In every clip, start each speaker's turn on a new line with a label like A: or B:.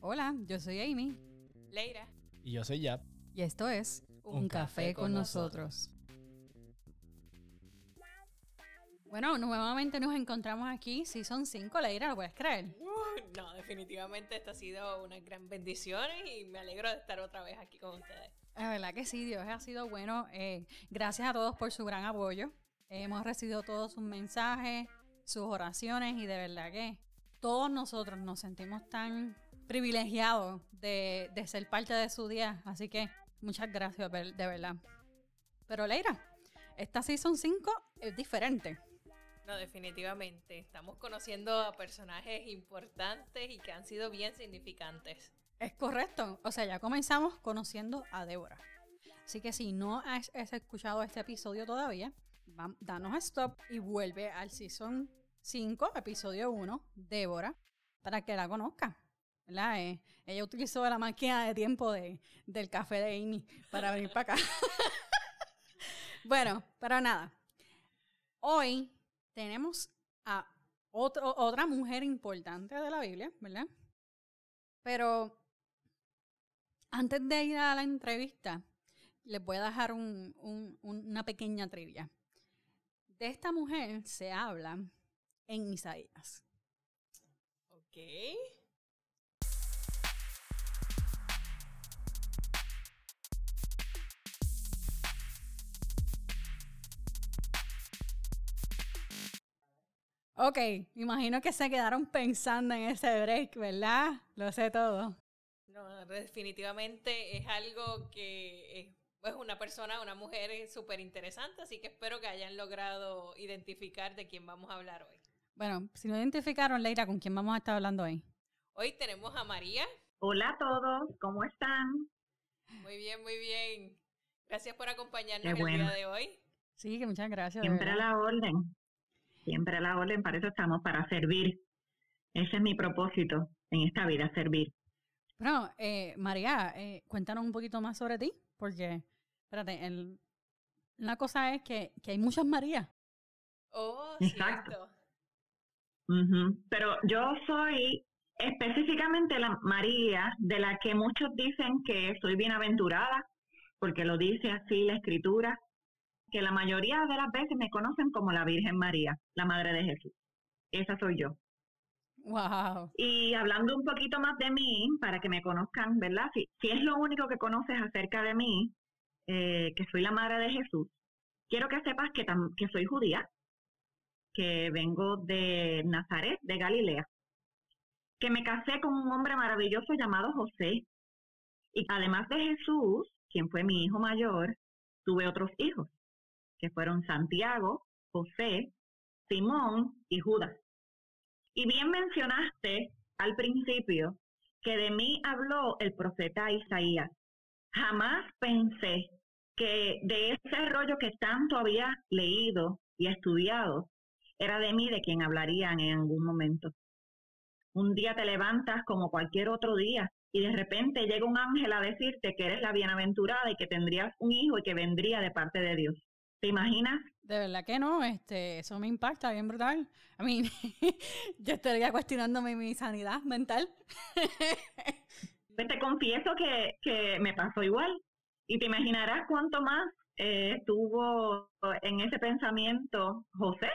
A: Hola, yo soy Amy
B: Leira.
C: Y yo soy Yap.
A: y esto es Un, café, con, nosotros. Bueno, nuevamente nos encontramos aquí, si son cinco, Leira, ¿lo puedes creer?
B: Uh, no, definitivamente esta ha sido una gran bendición y me alegro de estar otra vez aquí con ustedes.
A: Es verdad que sí, Dios ha sido bueno. Eh, gracias a todos por su gran apoyo. hemos recibido todos sus mensajes, sus oraciones y de verdad que todos nosotros nos sentimos tan privilegiados de, de ser parte de su día. Así que muchas gracias, de verdad. Pero Leira, esta Season 5 es diferente.
B: No, definitivamente. Estamos conociendo a personajes importantes y que han sido bien significantes.
A: Es correcto. O sea, ya comenzamos conociendo a Débora. Así que si no has, has escuchado este episodio todavía, va- danos a stop y vuelve al Season 5, episodio 1, Débora, para que la conozca. ¿Verdad? Eh, ella utilizó la máquina de tiempo de, del café de Amy para venir para acá. bueno, pero nada. Hoy tenemos a otra mujer importante de la Biblia, ¿verdad? Pero antes de ir a la entrevista, les voy a dejar un- un- una pequeña trivia. De esta mujer se habla en Isaías.
B: Ok.
A: Ok, imagino que se quedaron pensando en ese break, ¿verdad? Lo sé todo.
B: No, definitivamente es algo que es, es una persona, una mujer súper interesante, así que espero que hayan logrado identificar de quién vamos a hablar hoy.
A: Bueno, si no identificaron, Leira, ¿con quién vamos a estar hablando hoy?
B: Hoy tenemos a María.
D: Hola a todos, ¿cómo están?
B: Muy bien, muy bien. Gracias por acompañarnos
D: Qué
B: el
D: bueno.
B: día de hoy.
A: Sí, que muchas gracias.
D: Siempre a la orden. Siempre a la orden, para eso estamos, para servir. Ese es mi propósito en esta vida, servir.
A: Bueno, eh, María, eh, cuéntanos un poquito más sobre ti, porque, espérate, el- una cosa es que, que hay muchas Marías.
B: Oh,
D: Exacto.
B: cierto.
D: Pero yo soy específicamente la María de la que muchos dicen que soy bienaventurada, porque lo dice así la escritura, que la mayoría de las veces me conocen como la Virgen María, la Madre de Jesús. Esa soy yo.
A: ¡Wow!
D: Y hablando un poquito más de mí, para que me conozcan, ¿verdad? Si, si es lo único que conoces acerca de mí, eh, que soy la madre de Jesús, quiero que sepas que, tam- que soy judía, que vengo de Nazaret, de Galilea, que me casé con un hombre maravilloso llamado José. Y además de Jesús, quien fue mi hijo mayor, tuve otros hijos, que fueron Santiago, José, Simón y Judas. Y bien mencionaste al principio que de mí habló el profeta Isaías. Jamás pensé que de ese rollo que tanto había leído y estudiado, era de mí de quien hablarían en algún momento. Un día te levantas como cualquier otro día y de repente llega un ángel a decirte que eres la bienaventurada y que tendrías un hijo y que vendría de parte de Dios. ¿Te imaginas?
A: De verdad que no, este, eso me impacta bien brutal. A mí, yo estaría cuestionándome mi sanidad mental.
D: Pues te confieso que, que me pasó igual. Y te imaginarás cuánto más eh, estuvo en ese pensamiento José,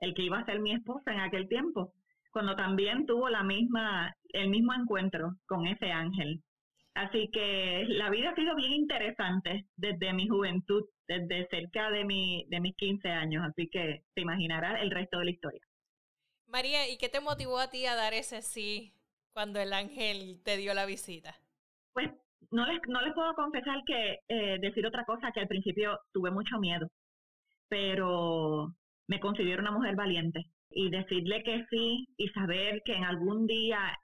D: el que iba a ser mi esposa en aquel tiempo, cuando también tuvo la misma, el mismo encuentro con ese ángel. Así que la vida ha sido bien interesante desde mi juventud, desde cerca de, mi, de mis 15 años. Así que te imaginarás el resto de la historia.
B: María, ¿y qué te motivó a ti a dar ese sí cuando el ángel te dio la visita?
D: Pues no les, no les puedo confesar que eh, decir otra cosa que al principio tuve mucho miedo, pero me considero una mujer valiente y decirle que sí y saber que en algún día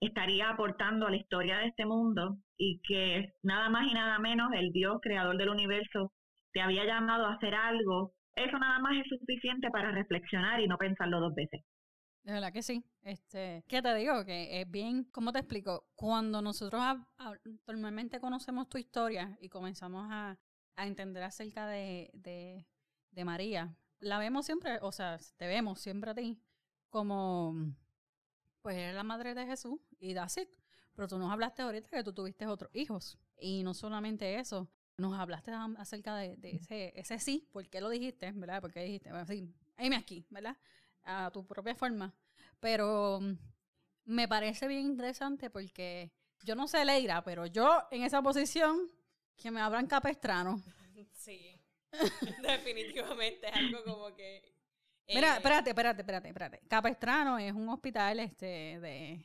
D: estaría aportando a la historia de este mundo y que nada más y nada menos el Dios creador del universo te había llamado a hacer algo, eso nada más es suficiente para reflexionar y no pensarlo dos veces.
A: De verdad que sí. Este, ¿Qué te digo? Que es bien, ¿cómo te explico? Cuando nosotros normalmente conocemos tu historia y comenzamos a, a entender acerca de, de, de María, la vemos siempre, o sea, te vemos siempre a ti como, pues eres la madre de Jesús y that's it. Pero tú nos hablaste ahorita que tú tuviste otros hijos. Y no solamente eso, nos hablaste acerca de, ese, ese sí, ¿por qué lo dijiste? ¿Verdad? Porque dijiste, bueno, sí, aquí, ¿verdad? A tu propia forma. Pero mm, me parece bien interesante porque yo no sé Leira, pero yo en esa posición, que me abran capestrano.
B: Sí, definitivamente es algo como que...
A: Mira, eh, espérate, espérate, espérate, espérate. Capestrano es un hospital este de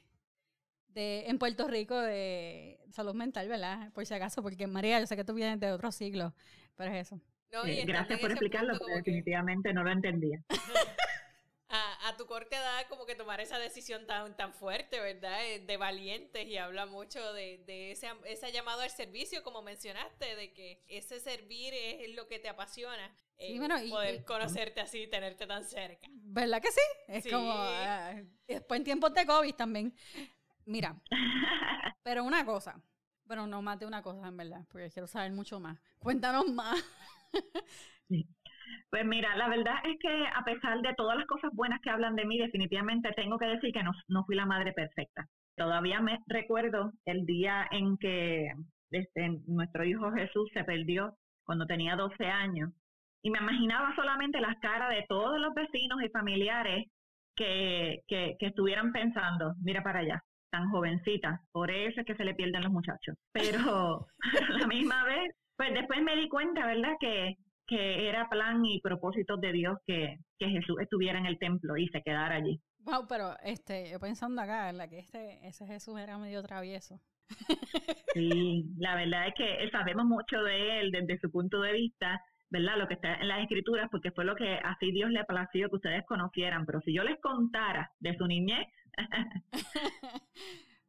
A: de, en Puerto Rico de salud mental, ¿verdad? Por si acaso, porque María, yo sé que tú vienes de otro siglo, pero es eso.
D: gracias por explicarlo, porque definitivamente no lo entendía.
B: a, tu corte edad como que tomar esa decisión tan, tan fuerte, ¿verdad? Eh, de valientes y habla mucho de, de ese, ese, llamado al servicio, como mencionaste, de que ese servir es lo que te apasiona. Sí, eh, poder conocerte así, tenerte tan cerca.
A: ¿Verdad que sí? Es como, ah, después en tiempos de COVID también. Mira, pero una cosa, bueno, no más de una cosa en verdad, porque quiero saber mucho más. Cuéntanos más.
D: Pues mira, la verdad es que a pesar de todas las cosas buenas que hablan de mí, definitivamente tengo que decir que no, no fui la madre perfecta. Todavía me recuerdo el día en que este, nuestro hijo Jesús se perdió cuando tenía 12 años y me imaginaba solamente las caras de todos los vecinos y familiares que, que, que estuvieran pensando, mira para allá, tan jovencita, por eso es que se le pierden los muchachos. Pero a la misma vez, pues después me di cuenta, ¿verdad? Que, que era plan y propósito de Dios que, que Jesús estuviera en el templo y se quedara allí.
A: Wow, pero este, yo pensando acá, ¿verdad? Que este, ese Jesús era medio travieso.
D: Sí, la verdad es que sabemos mucho de él desde su punto de vista, ¿verdad? Lo que está en las escrituras, porque fue lo que así Dios le plació que ustedes conocieran. Pero si yo les contara de su niñez,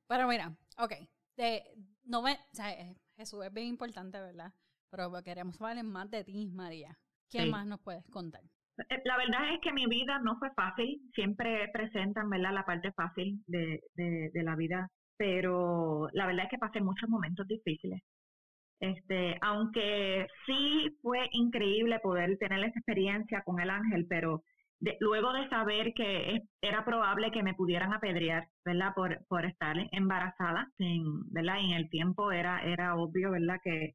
A: Pero mira, ok. De, no me, o sea, eh, Jesús es bien importante, ¿verdad? Pero queremos saber más de ti, María. ¿Qué más nos puedes contar?
D: Eh, la verdad es que mi vida no fue fácil. Siempre presentan, ¿verdad? La parte fácil de, de, de la vida. Pero la verdad es que pasé muchos momentos difíciles. Este, aunque sí fue increíble poder tener esa experiencia con el ángel, pero luego de saber que era probable que me pudieran apedrear, ¿verdad? Por, por estar embarazada, sin, ¿verdad? Y en el tiempo era, era obvio, ¿verdad? Que,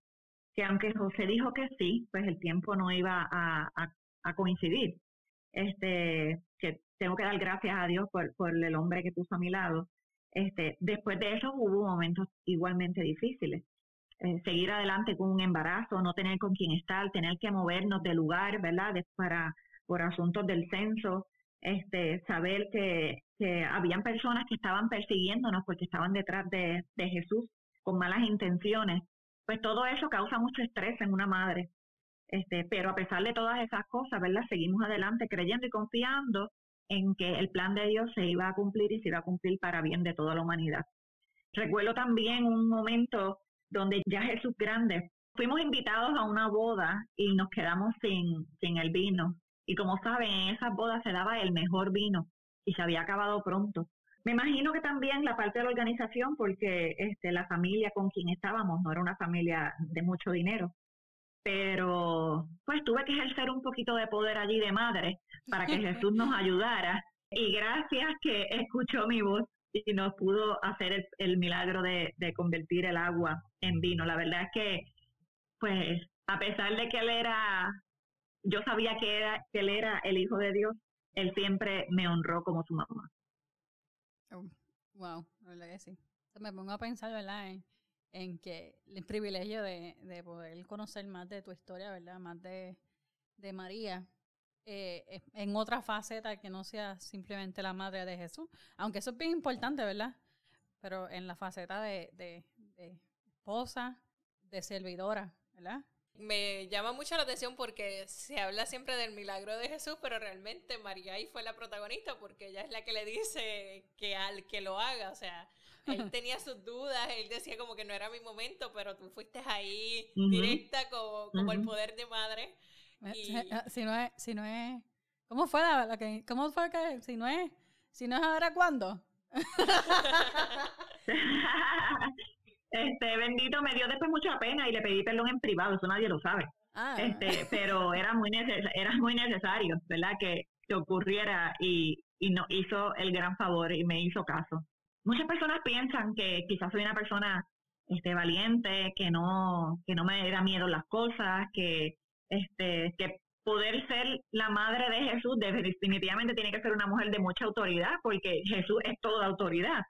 D: que aunque José dijo que sí, pues el tiempo no iba a, coincidir. Este, que tengo que dar gracias a Dios por, el hombre que puso a mi lado. Este, después de eso hubo momentos igualmente difíciles. Eh, seguir adelante con un embarazo, no tener con quién estar, tener que movernos de lugar, ¿verdad? para por asuntos del censo, este, saber que, que habían personas que estaban persiguiéndonos porque estaban detrás de, de Jesús con malas intenciones, pues todo eso causa mucho estrés en una madre. Este, pero a pesar de todas esas cosas, ¿verdad? Seguimos adelante creyendo y confiando en que el plan de Dios se iba a cumplir y se iba a cumplir para bien de toda la humanidad. Recuerdo también un momento donde ya Jesús grande, fuimos invitados a una boda y nos quedamos sin, sin el vino. Y como saben, en esas bodas se daba el mejor vino y se había acabado pronto. Me imagino que también la parte de la organización, porque este, la familia con quien estábamos no era una familia de mucho dinero, pero pues tuve que ejercer un poquito de poder allí de madre para que Jesús nos ayudara y gracias que escuchó mi voz y nos pudo hacer el, el milagro de, de, convertir el agua en vino. La verdad es que, pues, a pesar de que él era yo sabía que, era, que él era el hijo de Dios, él siempre me honró como su mamá.
A: Oh, wow, verdad que sí. Me pongo a pensar, ¿verdad? En, que el privilegio de, de, poder conocer más de tu historia, ¿verdad? Más de, de María, eh, en otra faceta que no sea simplemente la madre de Jesús. Aunque eso es bien importante, ¿verdad? Pero en la faceta de, de esposa, de servidora, ¿verdad?
B: Me llama mucho la atención porque se habla siempre del milagro de Jesús, pero realmente María ahí fue la protagonista porque ella es la que le dice que al que lo haga, o sea, él tenía sus dudas, él decía como que no era mi momento, pero tú fuiste ahí directa como, como el poder de madre.
A: Eh, eh, si no es, si no es, ¿cómo fue la, que, cómo fue que, si no es, si no es ahora, ¿cuándo?
D: Este, bendito, me dio después mucha pena y le pedí perdón en privado, eso nadie lo sabe. Ah. Este, pero era muy, era muy necesario, ¿verdad? Que, que ocurriera y, y no hizo el gran favor y me hizo caso. muchas personas piensan que quizás soy una persona este, valiente, que no, que no me da miedo las cosas, que, este, que poder ser la madre de Jesús definitivamente tiene que ser una mujer de mucha autoridad, porque Jesús es toda autoridad.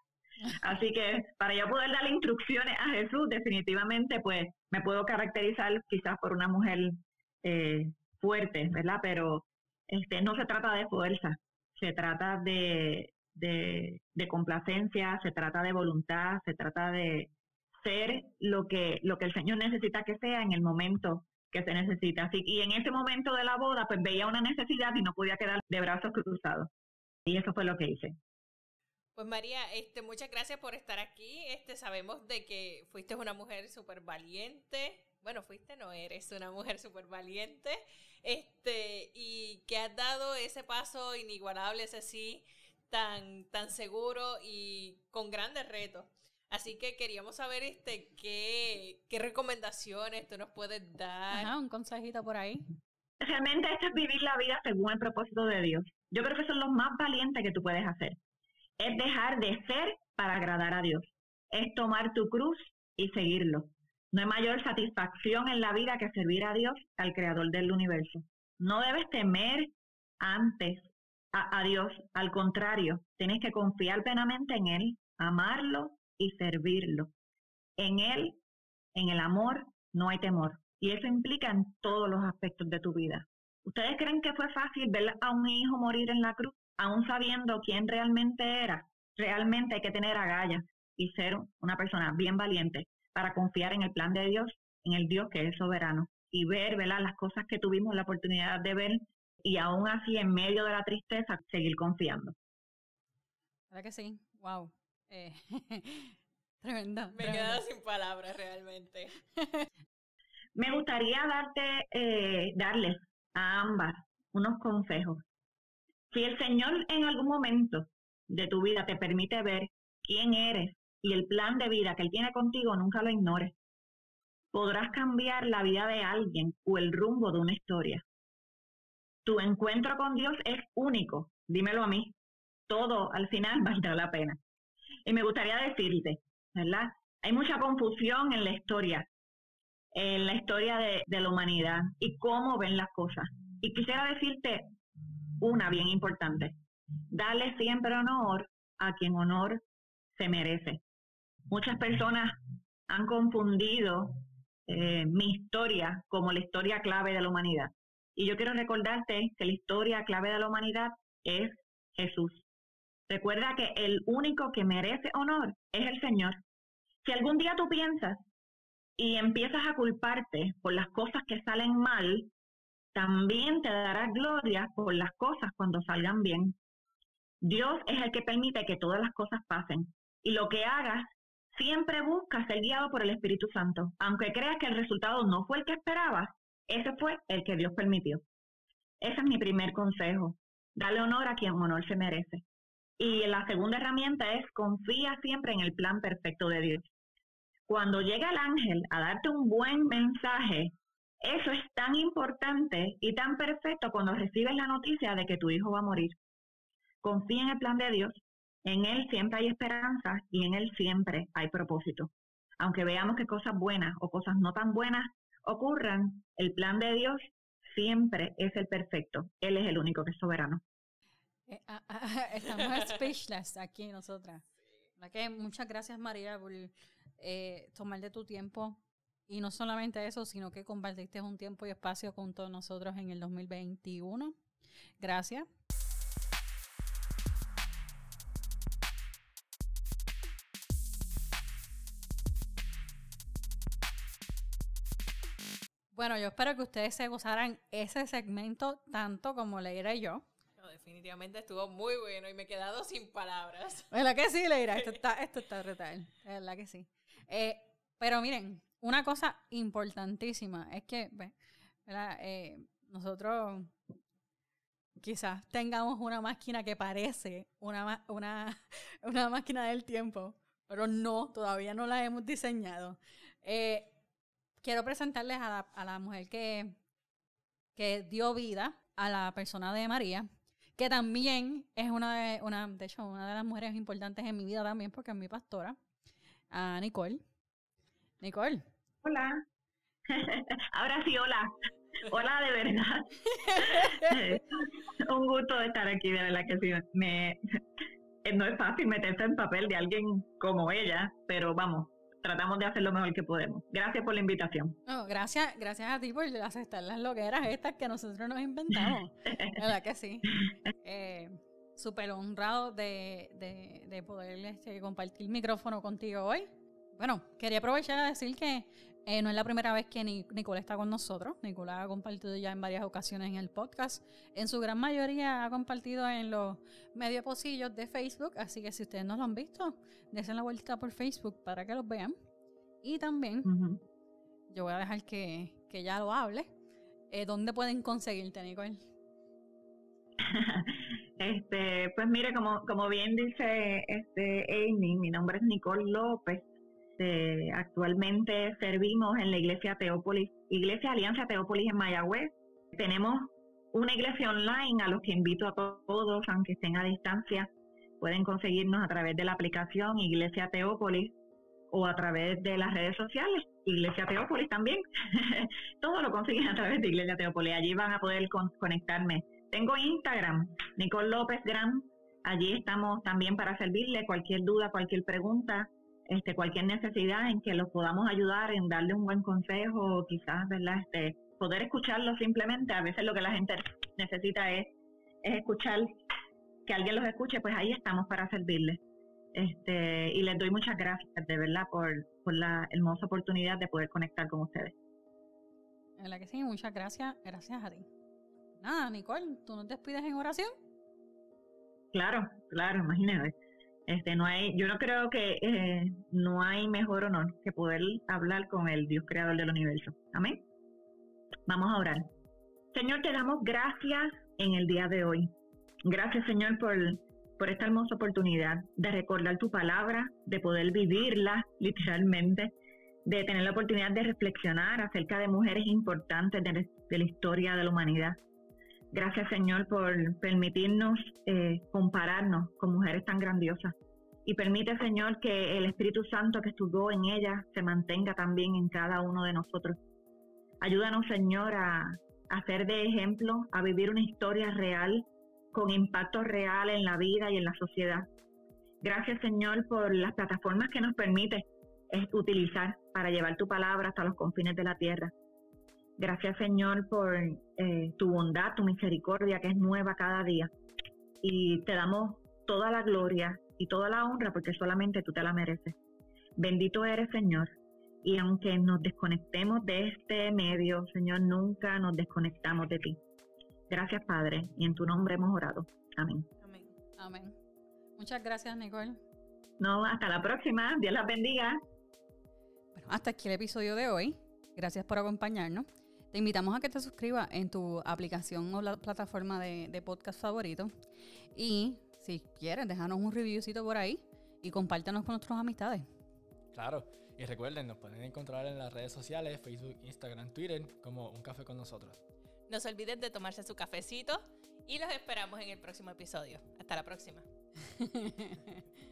D: Así que para yo poder darle instrucciones a Jesús, definitivamente, pues me puedo caracterizar quizás por una mujer eh, fuerte, ¿verdad? Pero este no se trata de fuerza, se trata de, de, de complacencia, se trata de voluntad, se trata de ser lo que, lo que el Señor necesita que sea en el momento que se necesita. Así, y en ese momento de la boda, pues veía una necesidad y no podía quedar de brazos cruzados. Y eso fue lo que hice.
B: Pues María, este, muchas gracias por estar aquí. Este, sabemos de que fuiste una mujer súper valiente. Bueno, fuiste, no eres una mujer súper valiente. Este, y que has dado ese paso inigualable, ese sí, tan, tan seguro y con grandes retos. Así que queríamos saber este qué, qué recomendaciones tú nos puedes dar.
A: Ajá, un consejito por ahí.
D: Realmente esto es vivir la vida según el propósito de Dios. Yo creo que eso es lo más valiente que tú puedes hacer. Es dejar de ser para agradar a Dios. Es tomar tu cruz y seguirlo. No hay mayor satisfacción en la vida que servir a Dios, al creador del universo. No debes temer antes a, Dios. Al contrario, tienes que confiar plenamente en Él, amarlo y servirlo. En Él, en el amor, no hay temor. Y eso implica en todos los aspectos de tu vida. ¿Ustedes creen que fue fácil ver a un hijo morir en la cruz, aún sabiendo quién realmente era? Realmente hay que tener agallas y ser una persona bien valiente para confiar en el plan de Dios, en el Dios que es soberano y ver ¿verdad? las cosas que tuvimos la oportunidad de ver y aún así en medio de la tristeza seguir confiando.
A: ¿Verdad que sí? Wow. Eh, tremendo.
B: Me he quedado sin palabras realmente.
D: Me gustaría darte, eh, darles a ambas unos consejos. Si el Señor en algún momento de tu vida te permite ver quién eres y el plan de vida que Él tiene contigo, nunca lo ignores. Podrás cambiar la vida de alguien o el rumbo de una historia. Tu encuentro con Dios es único, dímelo a mí. Todo al final valdrá la pena. Y me gustaría decirte, ¿verdad? Hay mucha confusión en la historia, en la historia de, de la humanidad y cómo ven las cosas. Y quisiera decirte una bien importante. Dale siempre honor a quien honor se merece. Muchas personas han confundido eh, mi historia como la historia clave de la humanidad. Y yo quiero recordarte que la historia clave de la humanidad es Jesús. Recuerda que el único que merece honor es el Señor. Si algún día tú piensas y empiezas a culparte por las cosas que salen mal, también te dará gloria por las cosas cuando salgan bien. Dios es el que permite que todas las cosas pasen. Y lo que hagas, siempre busca ser guiado por el Espíritu Santo. Aunque creas que el resultado no fue el que esperabas, ese fue el que Dios permitió. Ese es mi primer consejo. Dale honor a quien honor se merece. Y la segunda herramienta es confía siempre en el plan perfecto de Dios. Cuando llega el ángel a darte un buen mensaje, eso es tan importante y tan perfecto cuando recibes la noticia de que tu hijo va a morir. Confía en el plan de Dios, en Él siempre hay esperanza y en Él siempre hay propósito. Aunque veamos que cosas buenas o cosas no tan buenas ocurran, el plan de Dios siempre es el perfecto. Él es el único que es soberano.
A: Eh, ah, ah, ah, estamos speechless aquí nosotras. Muchas gracias María por eh, tomar de tu tiempo y no solamente eso, sino que compartiste un tiempo y espacio con todos nosotros en el 2021. Gracias. Bueno, yo espero que ustedes se gozaran ese segmento tanto como Leira y yo
B: definitivamente estuvo muy bueno y me he quedado sin palabras.
A: ¿Verdad que sí, Leira? Esto está, esto está retal. verdad que sí. Eh, pero miren, una cosa importantísima es que. Eh, nosotros quizás tengamos una máquina que parece una, una, una máquina del tiempo, pero no, todavía no la hemos diseñado. Eh, quiero presentarles a la, a la mujer que, que dio vida a la persona de María, que también es una de, una, de hecho, una de las mujeres importantes en mi vida también, porque es mi pastora, a Nicole. Nicole.
D: Hola. Ahora sí, hola. Hola, de verdad. Un gusto estar aquí, de verdad que sí. Me, no es fácil meterse en papel de alguien como ella, pero vamos, tratamos de hacer lo mejor que podemos. Gracias por la invitación.
A: gracias, gracias a ti por aceptar las loqueras estas que nosotros nos inventamos. verdad que sí. Eh, Súper honrado de, de, de poder este, compartir el micrófono contigo hoy. Bueno, quería aprovechar a decir que eh, no es la primera vez que Nicole está con nosotros. Nicole ha compartido ya en varias ocasiones en el podcast. En su gran mayoría ha compartido en los medios posillos de Facebook. Así que si ustedes no lo han visto, desen la vuelta por Facebook para que los vean. Y también, yo voy a dejar que, que ya lo hable. Eh, ¿Dónde pueden conseguirte, Nicole?
D: este, pues mire, como, como bien dice este Amy, mi nombre es Nicole López. Este, actualmente servimos en la iglesia Teópolis, Iglesia Alianza Teópolis en Mayagüez. Tenemos una iglesia online a los que invito a todos, aunque estén a distancia, pueden conseguirnos a través de la aplicación Iglesia Teópolis o a través de las redes sociales, Iglesia Teópolis también. Todo lo consiguen a través de Iglesia Teópolis. Allí van a poder conectarme. Tengo Instagram, Nicole López Gran. Allí estamos también para servirle cualquier duda, cualquier pregunta este, cualquier necesidad en que los podamos ayudar, en darle un buen consejo, quizás, ¿verdad? Este, poder escucharlo simplemente. A veces lo que la gente necesita es, es escuchar, que alguien los escuche, pues ahí estamos para servirles. Este, y les doy muchas gracias, de verdad, por, por la hermosa oportunidad de poder conectar con ustedes.
A: En la que sí, muchas gracias, gracias a ti. Nada, Nicole, ¿tú nos despides en oración?
D: Claro, claro, imagínate. Este, no hay, yo no creo que eh, no hay mejor honor que poder hablar con el Dios creador del universo. Amén. Vamos a orar. Señor, te damos gracias en el día de hoy. Gracias, Señor, por, por esta hermosa oportunidad de recordar tu palabra, de poder vivirla literalmente, de tener la oportunidad de reflexionar acerca de mujeres importantes de, la historia de la humanidad. Gracias, Señor, por permitirnos eh, compararnos con mujeres tan grandiosas. Y permite, Señor, que el Espíritu Santo que estuvo en ella se mantenga también en cada uno de nosotros. Ayúdanos, Señor, a, hacer de ejemplo, a vivir una historia real, con impacto real en la vida y en la sociedad. Gracias, Señor, por las plataformas que nos permite utilizar para llevar tu palabra hasta los confines de la tierra. Gracias, Señor, por eh, tu bondad, tu misericordia, que es nueva cada día. Y te damos toda la gloria y toda la honra porque solamente tú te la mereces. Bendito eres, Señor. Y aunque nos desconectemos de este medio, Señor, nunca nos desconectamos de ti. Gracias, Padre, y en tu nombre hemos orado. Amén.
A: Amén. Amén. Muchas gracias, Nicole.
D: No, hasta la próxima. Dios las bendiga.
A: Bueno, hasta aquí el episodio de hoy. Gracias por acompañarnos. Te invitamos a que te suscribas en tu aplicación o la plataforma de, podcast favorito. Y si quieres, déjanos un reviewcito por ahí y compártanos con nuestras amistades.
C: Claro, y recuerden, nos pueden encontrar en las redes sociales, Facebook, Instagram, Twitter, como Un Café con nosotros.
B: No se olviden de tomarse su cafecito y los esperamos en el próximo episodio. Hasta la próxima.